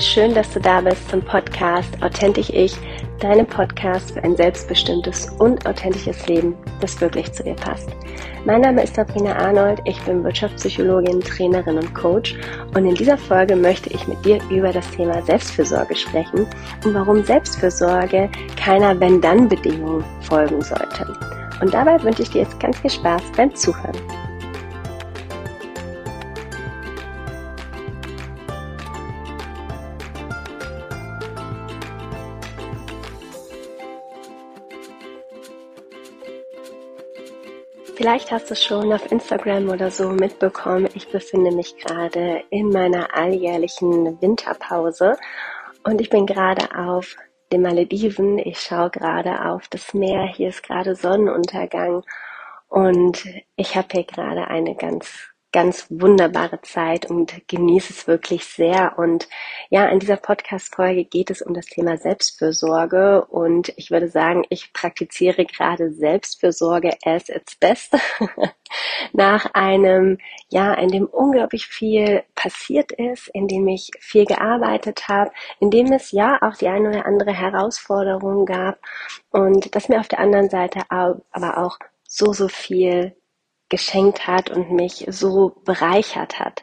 Schön, dass du da bist zum Podcast Authentisch Ich, deinem Podcast für ein selbstbestimmtes und authentisches Leben, das wirklich zu dir passt. Mein Name ist Sabrina Arnold, ich bin Wirtschaftspsychologin, Trainerin und Coach und in dieser Folge möchte ich mit dir über das Thema Selbstfürsorge sprechen und warum Selbstfürsorge keiner Wenn-Dann-Bedingung folgen sollte. Und dabei wünsche ich dir jetzt ganz viel Spaß beim Zuhören. Vielleicht hast du schon auf Instagram oder so mitbekommen, ich befinde mich gerade in meiner alljährlichen Winterpause und ich bin gerade auf den Malediven. Ich schaue gerade auf das Meer. Hier ist gerade Sonnenuntergang und ich habe hier gerade eine ganz ganz wunderbare Zeit und genieße es wirklich sehr. Und ja, in dieser Podcast-Folge geht es um das Thema Selbstfürsorge und ich würde sagen, ich praktiziere gerade Selbstfürsorge as its best. Nach einem Jahr, in dem unglaublich viel passiert ist, in dem ich viel gearbeitet habe, in dem es ja auch die eine oder andere Herausforderung gab und das mir auf der anderen Seite aber auch so, so viel geschenkt hat und mich so bereichert hat.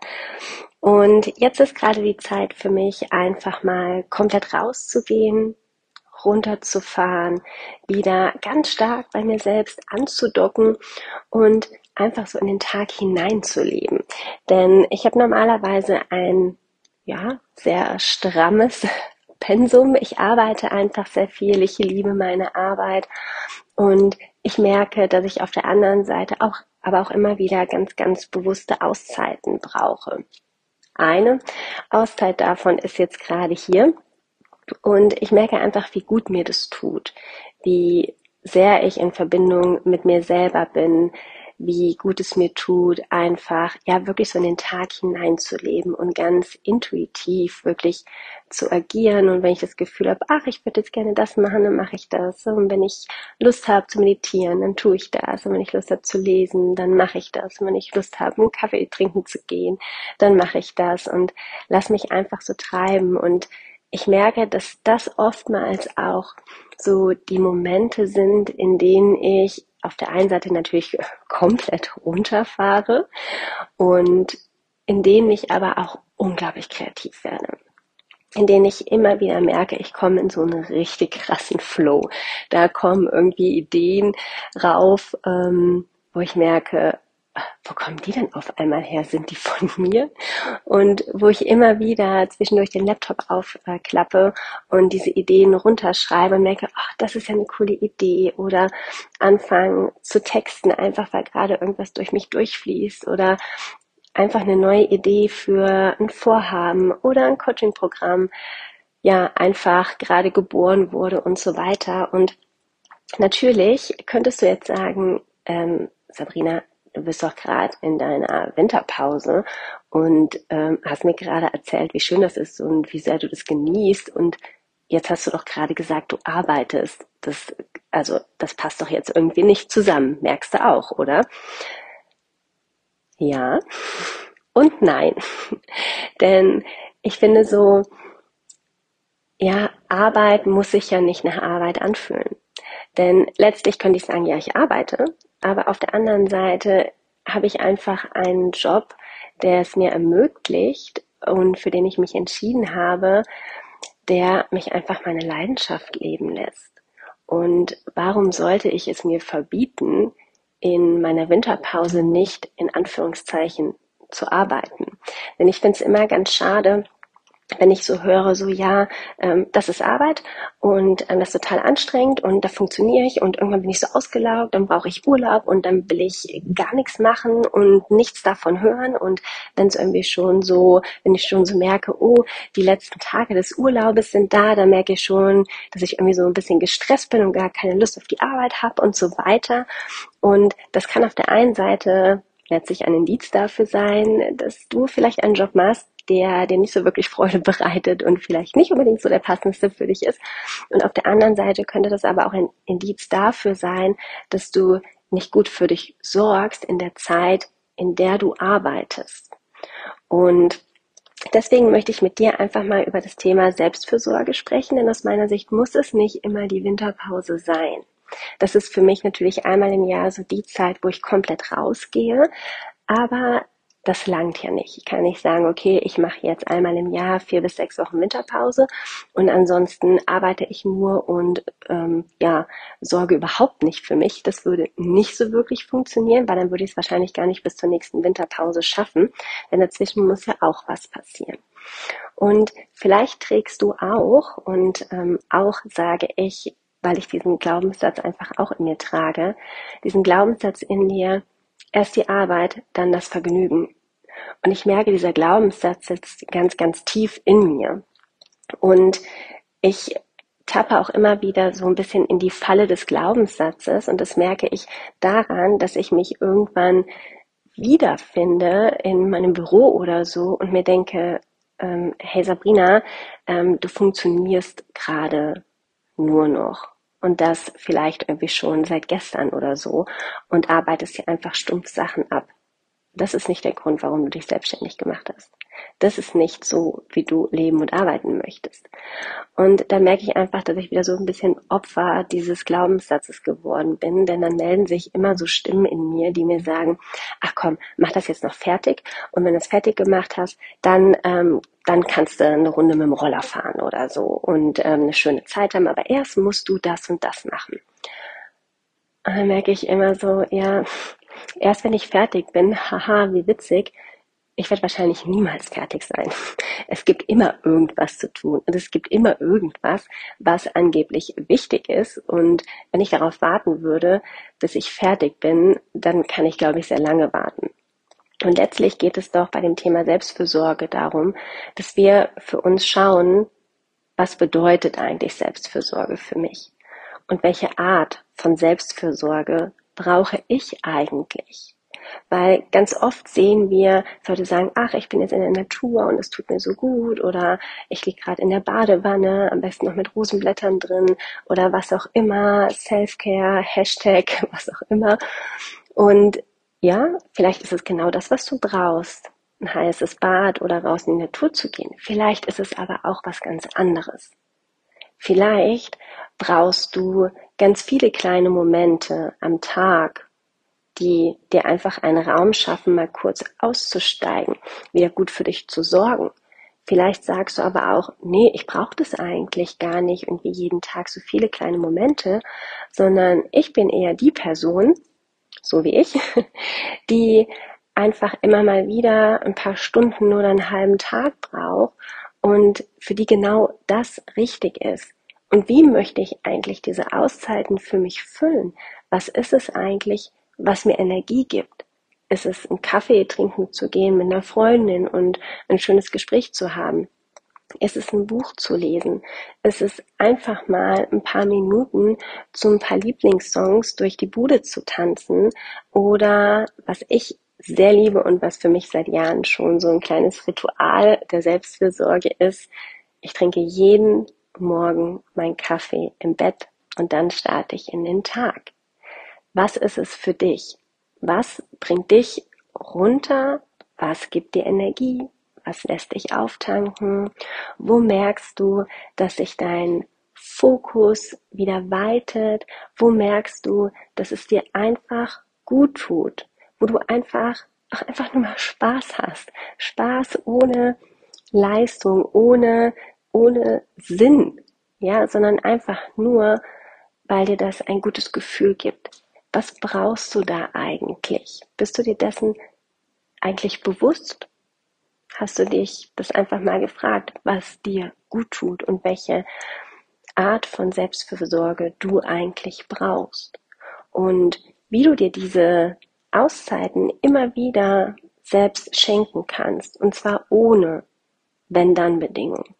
Und jetzt ist gerade die Zeit für mich, einfach mal komplett rauszugehen, runterzufahren, wieder ganz stark bei mir selbst anzudocken und einfach so in den Tag hineinzuleben. Denn ich habe normalerweise ein ja, sehr strammes Pensum. Ich arbeite einfach sehr viel. Ich liebe meine Arbeit und ich merke, dass ich auf der anderen Seite auch aber auch immer wieder ganz, ganz bewusste Auszeiten brauche. Eine Auszeit davon ist jetzt gerade hier und ich merke einfach, wie gut mir das tut, wie sehr ich in Verbindung mit mir selber bin, wie gut es mir tut, einfach ja wirklich so in den Tag hineinzuleben und ganz intuitiv wirklich zu agieren. Und wenn ich das Gefühl habe, ach, ich würde jetzt gerne das machen, dann mache ich das. Und wenn ich Lust habe zu meditieren, dann tue ich das. Und wenn ich Lust habe zu lesen, dann mache ich das. Und wenn ich Lust habe, einen Kaffee trinken zu gehen, dann mache ich das. Und lass mich einfach so treiben. Und ich merke, dass das oftmals auch so die Momente sind, in denen ich auf der einen Seite natürlich komplett runterfahre und in denen ich aber auch unglaublich kreativ werde. In denen ich immer wieder merke, ich komme in so einen richtig krassen Flow. Da kommen irgendwie Ideen rauf, ähm, wo ich merke, wo kommen die denn auf einmal her? Sind die von mir? Und wo ich immer wieder zwischendurch den Laptop aufklappe und diese Ideen runterschreibe und merke, ach, das ist ja eine coole Idee oder anfangen zu texten, einfach weil gerade irgendwas durch mich durchfließt oder einfach eine neue Idee für ein Vorhaben oder ein Coaching-Programm ja einfach gerade geboren wurde und so weiter. Und natürlich könntest du jetzt sagen, ähm, Sabrina, du bist doch gerade in deiner Winterpause und ähm, hast mir gerade erzählt, wie schön das ist und wie sehr du das genießt und jetzt hast du doch gerade gesagt, du arbeitest. Das, also, das passt doch jetzt irgendwie nicht zusammen. Merkst du auch, oder? Ja und nein. Denn ich finde so, ja, Arbeit muss sich ja nicht nach Arbeit anfühlen. Denn letztlich könnte ich sagen, ja, ich arbeite, aber auf der anderen Seite habe ich einfach einen Job, der es mir ermöglicht und für den ich mich entschieden habe, der mich einfach meine Leidenschaft leben lässt. Und warum sollte ich es mir verbieten, in meiner Winterpause nicht in Anführungszeichen zu arbeiten? Denn ich finde es immer ganz schade, wenn ich so höre, so ja, ähm, das ist Arbeit und ähm, das ist total anstrengend und da funktioniere ich und irgendwann bin ich so ausgelaugt, dann brauche ich Urlaub und dann will ich gar nichts machen und nichts davon hören und wenn es irgendwie schon so, wenn ich schon so merke, oh, die letzten Tage des Urlaubes sind da, dann merke ich schon, dass ich irgendwie so ein bisschen gestresst bin und gar keine Lust auf die Arbeit habe und so weiter. Und das kann auf der einen Seite letztlich ein Indiz dafür sein, dass du vielleicht einen Job machst, der dir nicht so wirklich Freude bereitet und vielleicht nicht unbedingt so der passendste für dich ist. Und auf der anderen Seite könnte das aber auch ein Indiz dafür sein, dass du nicht gut für dich sorgst in der Zeit, in der du arbeitest. Und Deswegen möchte ich mit dir einfach mal über das Thema Selbstfürsorge sprechen, denn aus meiner Sicht muss es nicht immer die Winterpause sein. Das ist für mich natürlich einmal im Jahr so die Zeit, wo ich komplett rausgehe. Aber das langt ja nicht. Ich kann nicht sagen, okay, ich mache jetzt einmal im Jahr vier bis sechs Wochen Winterpause und ansonsten arbeite ich nur und ähm, ja, sorge überhaupt nicht für mich. Das würde nicht so wirklich funktionieren, weil dann würde ich es wahrscheinlich gar nicht bis zur nächsten Winterpause schaffen, denn dazwischen muss ja auch was passieren. Und vielleicht trägst du auch, und ähm, auch sage ich, weil ich diesen Glaubenssatz einfach auch in mir trage, diesen Glaubenssatz in dir, Erst die Arbeit, dann das Vergnügen. Und ich merke, dieser Glaubenssatz sitzt ganz, ganz tief in mir. Und ich tappe auch immer wieder so ein bisschen in die Falle des Glaubenssatzes und das merke ich daran, dass ich mich irgendwann wiederfinde in meinem Büro oder so und mir denke, ähm, hey Sabrina, ähm, du funktionierst gerade nur noch und das vielleicht irgendwie schon seit gestern oder so und arbeitest hier einfach stumpf Sachen ab. Das ist nicht der Grund, warum du dich selbstständig gemacht hast. Das ist nicht so, wie du leben und arbeiten möchtest. Und da merke ich einfach, dass ich wieder so ein bisschen Opfer dieses Glaubenssatzes geworden bin, denn dann melden sich immer so Stimmen in mir, die mir sagen, ach komm, mach das jetzt noch fertig und wenn du es fertig gemacht hast, dann, ähm, dann kannst du eine Runde mit dem Roller fahren oder so und ähm, eine schöne Zeit haben, aber erst musst du das und das machen. Und dann merke ich immer so, ja, Erst wenn ich fertig bin, haha, wie witzig, ich werde wahrscheinlich niemals fertig sein. Es gibt immer irgendwas zu tun und es gibt immer irgendwas, was angeblich wichtig ist. Und wenn ich darauf warten würde, bis ich fertig bin, dann kann ich, glaube ich, sehr lange warten. Und letztlich geht es doch bei dem Thema Selbstfürsorge darum, dass wir für uns schauen, was bedeutet eigentlich Selbstfürsorge für mich? Und welche Art von Selbstfürsorge brauche ich eigentlich? Weil ganz oft sehen wir Leute sagen, ach, ich bin jetzt in der Natur und es tut mir so gut oder ich liege gerade in der Badewanne, am besten noch mit Rosenblättern drin oder was auch immer, Selfcare, Hashtag, was auch immer. Und ja, vielleicht ist es genau das, was du brauchst. Ein heißes Bad oder raus in die Natur zu gehen. Vielleicht ist es aber auch was ganz anderes. Vielleicht brauchst du ganz viele kleine Momente am Tag, die dir einfach einen Raum schaffen, mal kurz auszusteigen, wieder gut für dich zu sorgen. Vielleicht sagst du aber auch, nee, ich brauche das eigentlich gar nicht irgendwie jeden Tag so viele kleine Momente, sondern ich bin eher die Person, so wie ich, die einfach immer mal wieder ein paar Stunden oder einen halben Tag braucht und für die genau das richtig ist. Und wie möchte ich eigentlich diese Auszeiten für mich füllen? Was ist es eigentlich, was mir Energie gibt? Ist es ein Kaffee trinken zu gehen mit einer Freundin und ein schönes Gespräch zu haben? Ist es ein Buch zu lesen? Ist es einfach mal ein paar Minuten zu ein paar Lieblingssongs durch die Bude zu tanzen? Oder was ich sehr liebe und was für mich seit Jahren schon so ein kleines Ritual der Selbstfürsorge ist, ich trinke jeden Morgen mein Kaffee im Bett und dann starte ich in den Tag. Was ist es für dich? Was bringt dich runter? Was gibt dir Energie? Was lässt dich auftanken? Wo merkst du, dass sich dein Fokus wieder weitet? Wo merkst du, dass es dir einfach gut tut? Wo du einfach auch einfach nur mal Spaß hast. Spaß ohne Leistung, ohne ohne Sinn, ja, sondern einfach nur, weil dir das ein gutes Gefühl gibt. Was brauchst du da eigentlich? Bist du dir dessen eigentlich bewusst? Hast du dich das einfach mal gefragt, was dir gut tut und welche Art von Selbstfürsorge du eigentlich brauchst? Und wie du dir diese Auszeiten immer wieder selbst schenken kannst, und zwar ohne Wenn-Dann-Bedingungen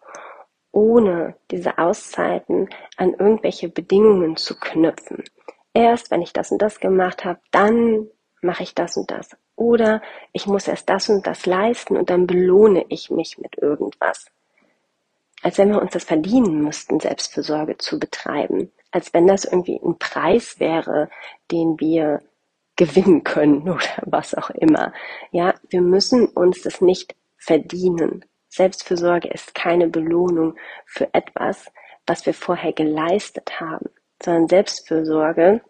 ohne diese Auszeiten an irgendwelche Bedingungen zu knüpfen. Erst wenn ich das und das gemacht habe, dann mache ich das und das. Oder ich muss erst das und das leisten und dann belohne ich mich mit irgendwas. Als wenn wir uns das verdienen müssten, Selbstfürsorge zu betreiben. Als wenn das irgendwie ein Preis wäre, den wir gewinnen können oder was auch immer. Ja, wir müssen uns das nicht verdienen Selbstfürsorge ist keine Belohnung für etwas, was wir vorher geleistet haben, sondern Selbstfürsorge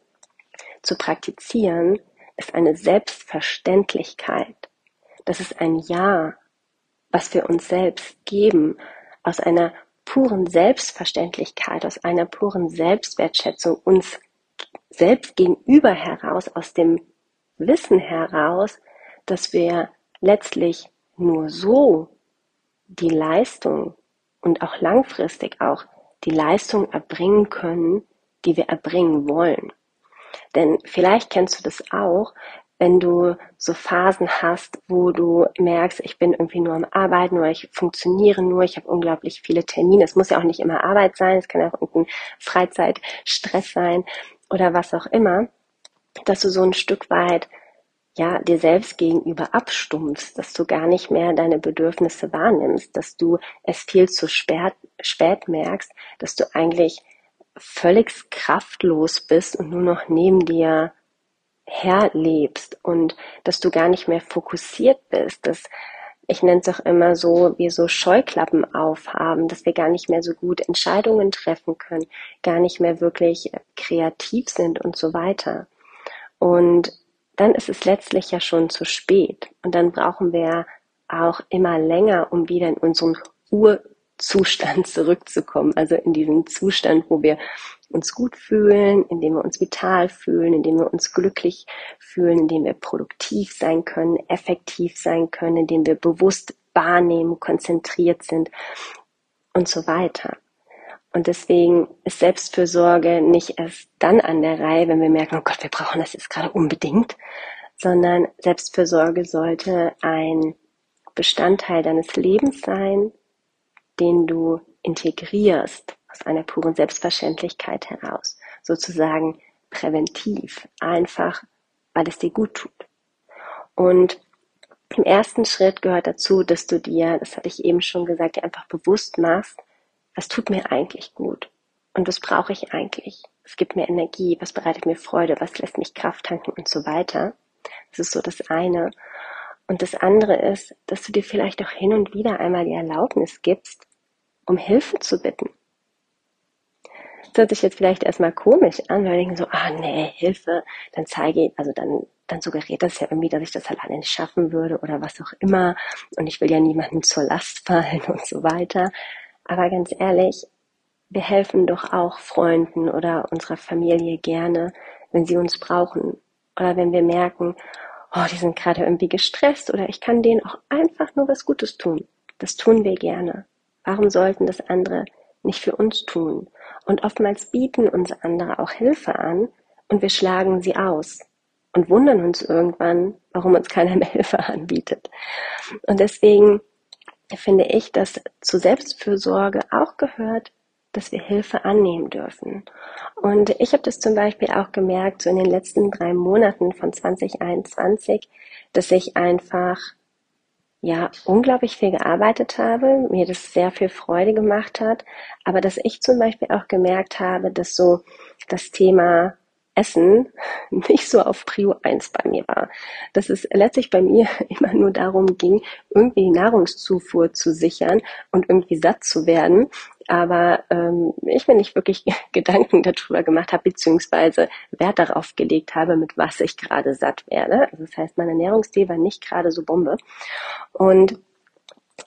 zu praktizieren ist eine Selbstverständlichkeit. Das ist ein Ja, was wir uns selbst geben, aus einer puren Selbstverständlichkeit, aus einer puren Selbstwertschätzung uns selbst gegenüber heraus, aus dem Wissen heraus, dass wir letztlich nur so die Leistung und auch langfristig auch die Leistung erbringen können, die wir erbringen wollen. Denn vielleicht kennst du das auch, wenn du so Phasen hast, wo du merkst, ich bin irgendwie nur am Arbeiten oder ich funktioniere nur, ich habe unglaublich viele Termine. Es muss ja auch nicht immer Arbeit sein, es kann auch irgendein Freizeitstress sein oder was auch immer, dass du so ein Stück weit ja, dir selbst gegenüber abstumpfst, dass du gar nicht mehr deine Bedürfnisse wahrnimmst, dass du es viel zu spät, spät merkst, dass du eigentlich völlig kraftlos bist und nur noch neben dir herlebst und dass du gar nicht mehr fokussiert bist, dass ich nenne es auch immer so, wie so Scheuklappen aufhaben, dass wir gar nicht mehr so gut Entscheidungen treffen können, gar nicht mehr wirklich kreativ sind und so weiter. Und dann ist es letztlich ja schon zu spät. Und dann brauchen wir auch immer länger, um wieder in unseren Urzustand zurückzukommen. Also in diesen Zustand, wo wir uns gut fühlen, in dem wir uns vital fühlen, in dem wir uns glücklich fühlen, in dem wir produktiv sein können, effektiv sein können, in dem wir bewusst wahrnehmen, konzentriert sind und so weiter. Und deswegen ist Selbstfürsorge nicht erst dann an der Reihe, wenn wir merken, oh Gott, wir brauchen das jetzt gerade unbedingt, sondern Selbstfürsorge sollte ein Bestandteil deines Lebens sein, den du integrierst aus einer puren Selbstverständlichkeit heraus, sozusagen präventiv, einfach, weil es dir gut tut. Und im ersten Schritt gehört dazu, dass du dir, das hatte ich eben schon gesagt, dir einfach bewusst machst, was tut mir eigentlich gut und was brauche ich eigentlich? Was gibt mir Energie? Was bereitet mir Freude? Was lässt mich Kraft tanken und so weiter? Das ist so das eine. Und das andere ist, dass du dir vielleicht auch hin und wieder einmal die Erlaubnis gibst, um Hilfe zu bitten. Das hört sich jetzt vielleicht erstmal komisch an, weil wir denken so, ah nee, Hilfe, dann zeige ich, also dann, dann suggeriert das ja irgendwie, dass ich das alleine nicht schaffen würde oder was auch immer und ich will ja niemandem zur Last fallen und so weiter. Aber ganz ehrlich, wir helfen doch auch Freunden oder unserer Familie gerne, wenn sie uns brauchen. Oder wenn wir merken, oh, die sind gerade irgendwie gestresst oder ich kann denen auch einfach nur was Gutes tun. Das tun wir gerne. Warum sollten das andere nicht für uns tun? Und oftmals bieten uns andere auch Hilfe an und wir schlagen sie aus und wundern uns irgendwann, warum uns keiner mehr Hilfe anbietet. Und deswegen finde ich, dass zu Selbstfürsorge auch gehört, dass wir Hilfe annehmen dürfen. Und ich habe das zum Beispiel auch gemerkt, so in den letzten drei Monaten von 2021, dass ich einfach ja unglaublich viel gearbeitet habe, mir das sehr viel Freude gemacht hat, aber dass ich zum Beispiel auch gemerkt habe, dass so das Thema Essen nicht so auf Prio 1 bei mir war. Dass es letztlich bei mir immer nur darum ging, irgendwie Nahrungszufuhr zu sichern und irgendwie satt zu werden. Aber ähm, ich mir nicht wirklich Gedanken darüber gemacht habe, beziehungsweise Wert darauf gelegt habe, mit was ich gerade satt werde. Also das heißt, mein Ernährungsstil war nicht gerade so Bombe. Und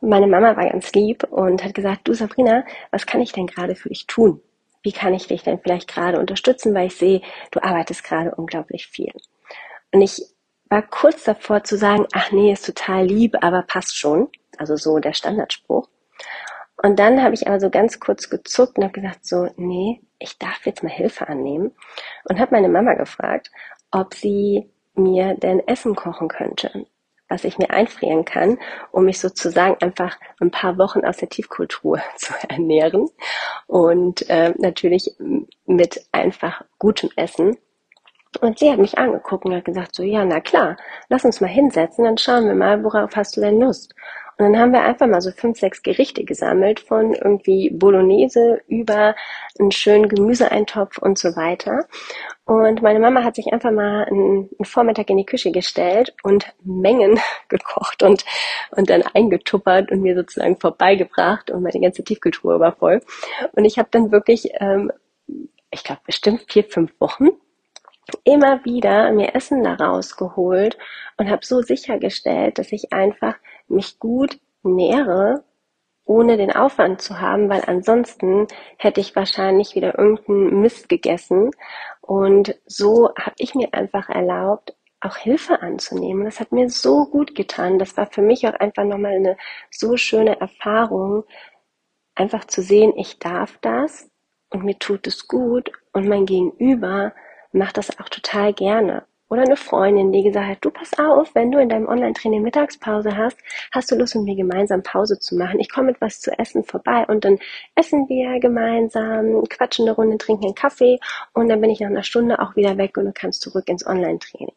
meine Mama war ganz lieb und hat gesagt, du Sabrina, was kann ich denn gerade für dich tun? Wie kann ich dich denn vielleicht gerade unterstützen, weil ich sehe, du arbeitest gerade unglaublich viel. Und ich war kurz davor zu sagen, ach nee, ist total lieb, aber passt schon. Also so der Standardspruch. Und dann habe ich aber so ganz kurz gezuckt und habe gesagt, so, nee, ich darf jetzt mal Hilfe annehmen. Und habe meine Mama gefragt, ob sie mir denn Essen kochen könnte was ich mir einfrieren kann, um mich sozusagen einfach ein paar Wochen aus der Tiefkultur zu ernähren und äh, natürlich mit einfach gutem Essen. Und sie hat mich angeguckt und hat gesagt, so, ja, na klar, lass uns mal hinsetzen, dann schauen wir mal, worauf hast du denn Lust? Und dann haben wir einfach mal so fünf, sechs Gerichte gesammelt von irgendwie Bolognese über einen schönen Gemüseeintopf und so weiter. Und meine Mama hat sich einfach mal einen, Vormittag in die Küche gestellt und Mengen gekocht und, und dann eingetuppert und mir sozusagen vorbeigebracht und meine ganze Tiefkultur war voll. Und ich habe dann wirklich, ähm, ich glaube bestimmt vier, fünf Wochen immer wieder mir Essen da rausgeholt und habe so sichergestellt, dass ich einfach mich gut nähere, ohne den Aufwand zu haben, weil ansonsten hätte ich wahrscheinlich wieder irgendeinen Mist gegessen. Und so habe ich mir einfach erlaubt, auch Hilfe anzunehmen. Das hat mir so gut getan. Das war für mich auch einfach nochmal eine so schöne Erfahrung, einfach zu sehen, ich darf das und mir tut es gut und mein Gegenüber macht das auch total gerne. Oder eine Freundin, die gesagt hat, du pass auf, wenn du in deinem Online-Training Mittagspause hast, hast du Lust, mit mir gemeinsam Pause zu machen. Ich komme mit was zu essen vorbei und dann essen wir gemeinsam, quatschen eine Runde, trinken einen Kaffee und dann bin ich nach einer Stunde auch wieder weg und du kannst zurück ins Online-Training.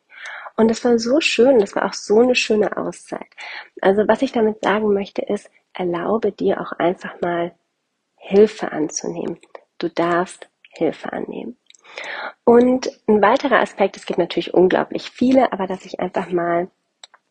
Und das war so schön, das war auch so eine schöne Auszeit. Also was ich damit sagen möchte ist, erlaube dir auch einfach mal Hilfe anzunehmen. Du darfst Hilfe annehmen. Und ein weiterer Aspekt, es gibt natürlich unglaublich viele, aber dass ich einfach mal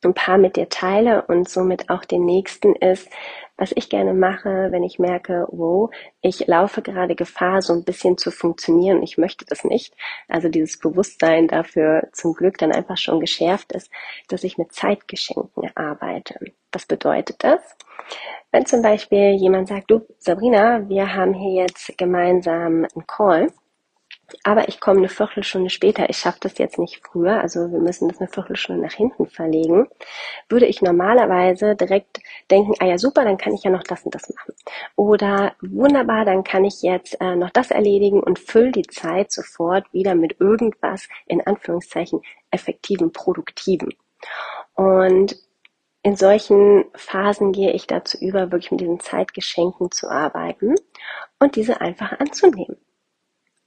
ein paar mit dir teile und somit auch den nächsten ist, was ich gerne mache, wenn ich merke, wow, ich laufe gerade Gefahr, so ein bisschen zu funktionieren. Ich möchte das nicht. Also dieses Bewusstsein dafür zum Glück dann einfach schon geschärft ist, dass ich mit Zeitgeschenken arbeite. Was bedeutet das? Wenn zum Beispiel jemand sagt, du Sabrina, wir haben hier jetzt gemeinsam einen Call aber ich komme eine Viertelstunde später, ich schaffe das jetzt nicht früher, also wir müssen das eine Viertelstunde nach hinten verlegen, würde ich normalerweise direkt denken, ah ja super, dann kann ich ja noch das und das machen. Oder wunderbar, dann kann ich jetzt äh, noch das erledigen und fülle die Zeit sofort wieder mit irgendwas, in Anführungszeichen, effektiven, produktiven. Und in solchen Phasen gehe ich dazu über, wirklich mit diesen Zeitgeschenken zu arbeiten und diese einfach anzunehmen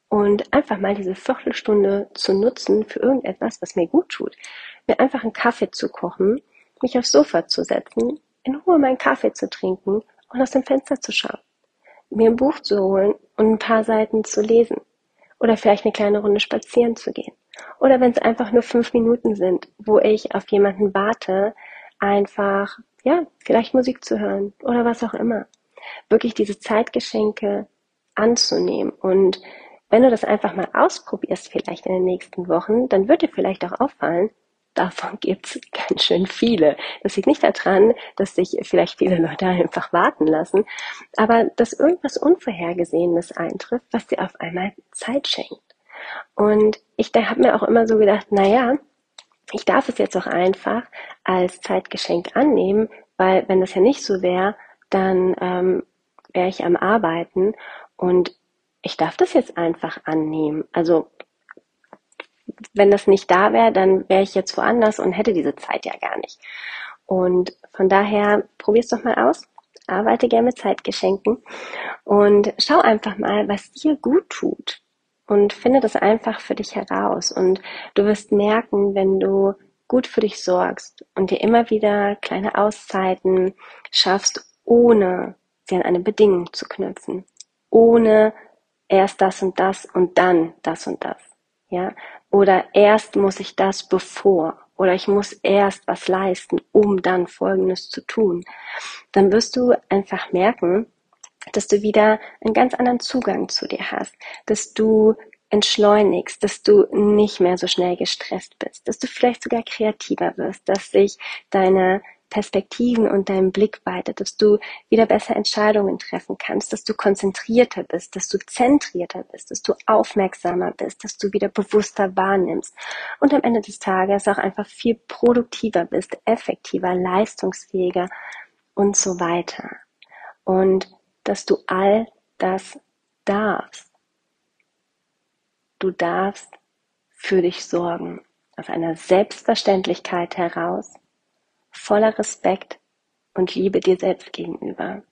und einfach mal diese Viertelstunde zu nutzen für irgendetwas, was mir gut tut. Mir einfach einen Kaffee zu kochen, mich aufs Sofa zu setzen, in Ruhe meinen Kaffee zu trinken und aus dem Fenster zu schauen. Mir ein Buch zu holen und ein paar Seiten zu lesen. Oder vielleicht eine kleine Runde spazieren zu gehen. Oder wenn es einfach nur fünf Minuten sind, wo ich auf jemanden warte, einfach, ja, vielleicht Musik zu hören oder was auch immer. Wirklich diese Zeitgeschenke anzunehmen und wenn du das einfach mal ausprobierst, vielleicht in den nächsten Wochen, dann wird dir vielleicht auch auffallen, davon gibt's ganz schön viele. Das liegt nicht daran, dass sich vielleicht viele Leute einfach warten lassen, aber dass irgendwas Unvorhergesehenes eintrifft, was dir auf einmal Zeit schenkt. Und ich habe mir auch immer so gedacht, na ja, ich darf es jetzt auch einfach als Zeitgeschenk annehmen, weil wenn das ja nicht so wäre, dann ähm, wäre ich am Arbeiten und ich darf das jetzt einfach annehmen. Also wenn das nicht da wäre, dann wäre ich jetzt woanders und hätte diese Zeit ja gar nicht. Und von daher probier's doch mal aus. Arbeite gerne mit Zeitgeschenken und schau einfach mal, was dir gut tut. Und finde das einfach für dich heraus. Und du wirst merken, wenn du gut für dich sorgst und dir immer wieder kleine Auszeiten schaffst, ohne sie an eine Bedingung zu knüpfen, ohne erst das und das und dann das und das. Ja? Oder erst muss ich das bevor. Oder ich muss erst was leisten, um dann Folgendes zu tun. Dann wirst du einfach merken, dass du wieder einen ganz anderen Zugang zu dir hast, dass du entschleunigst, dass du nicht mehr so schnell gestresst bist, dass du vielleicht sogar kreativer wirst, dass sich deine Perspektiven und deinen Blick weitet, dass du wieder besser Entscheidungen treffen kannst, dass du konzentrierter bist, dass du zentrierter bist, dass du aufmerksamer bist, dass du wieder bewusster wahrnimmst und am Ende des Tages auch einfach viel produktiver bist, effektiver, leistungsfähiger und so weiter. Und dass du all das darfst. Du darfst für dich sorgen, aus einer Selbstverständlichkeit heraus, voller Respekt und Liebe dir selbst gegenüber.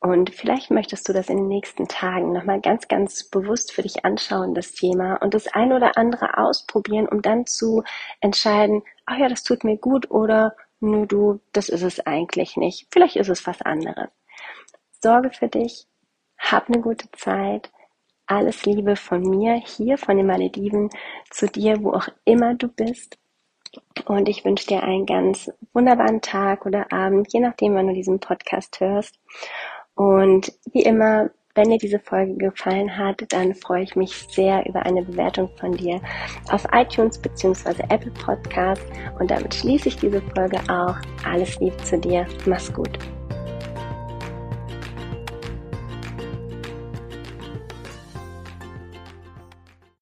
Und vielleicht möchtest du das in den nächsten Tagen nochmal ganz, ganz bewusst für dich anschauen, das Thema, und das ein oder andere ausprobieren, um dann zu entscheiden, ach ja, das tut mir gut oder nur du, das ist es eigentlich nicht. Vielleicht ist es was anderes. Sorge für dich, hab eine gute Zeit. Alles Liebe von mir hier von den Malediven zu dir, wo auch immer du bist. Und ich wünsche dir einen ganz wunderbaren Tag oder Abend, je nachdem, wann du diesen Podcast hörst. Und wie immer, wenn dir diese Folge gefallen hat, dann freue ich mich sehr über eine Bewertung von dir auf iTunes bzw. Apple Podcast. Und damit schließe ich diese Folge auch. Alles Liebe zu dir. Mach's gut.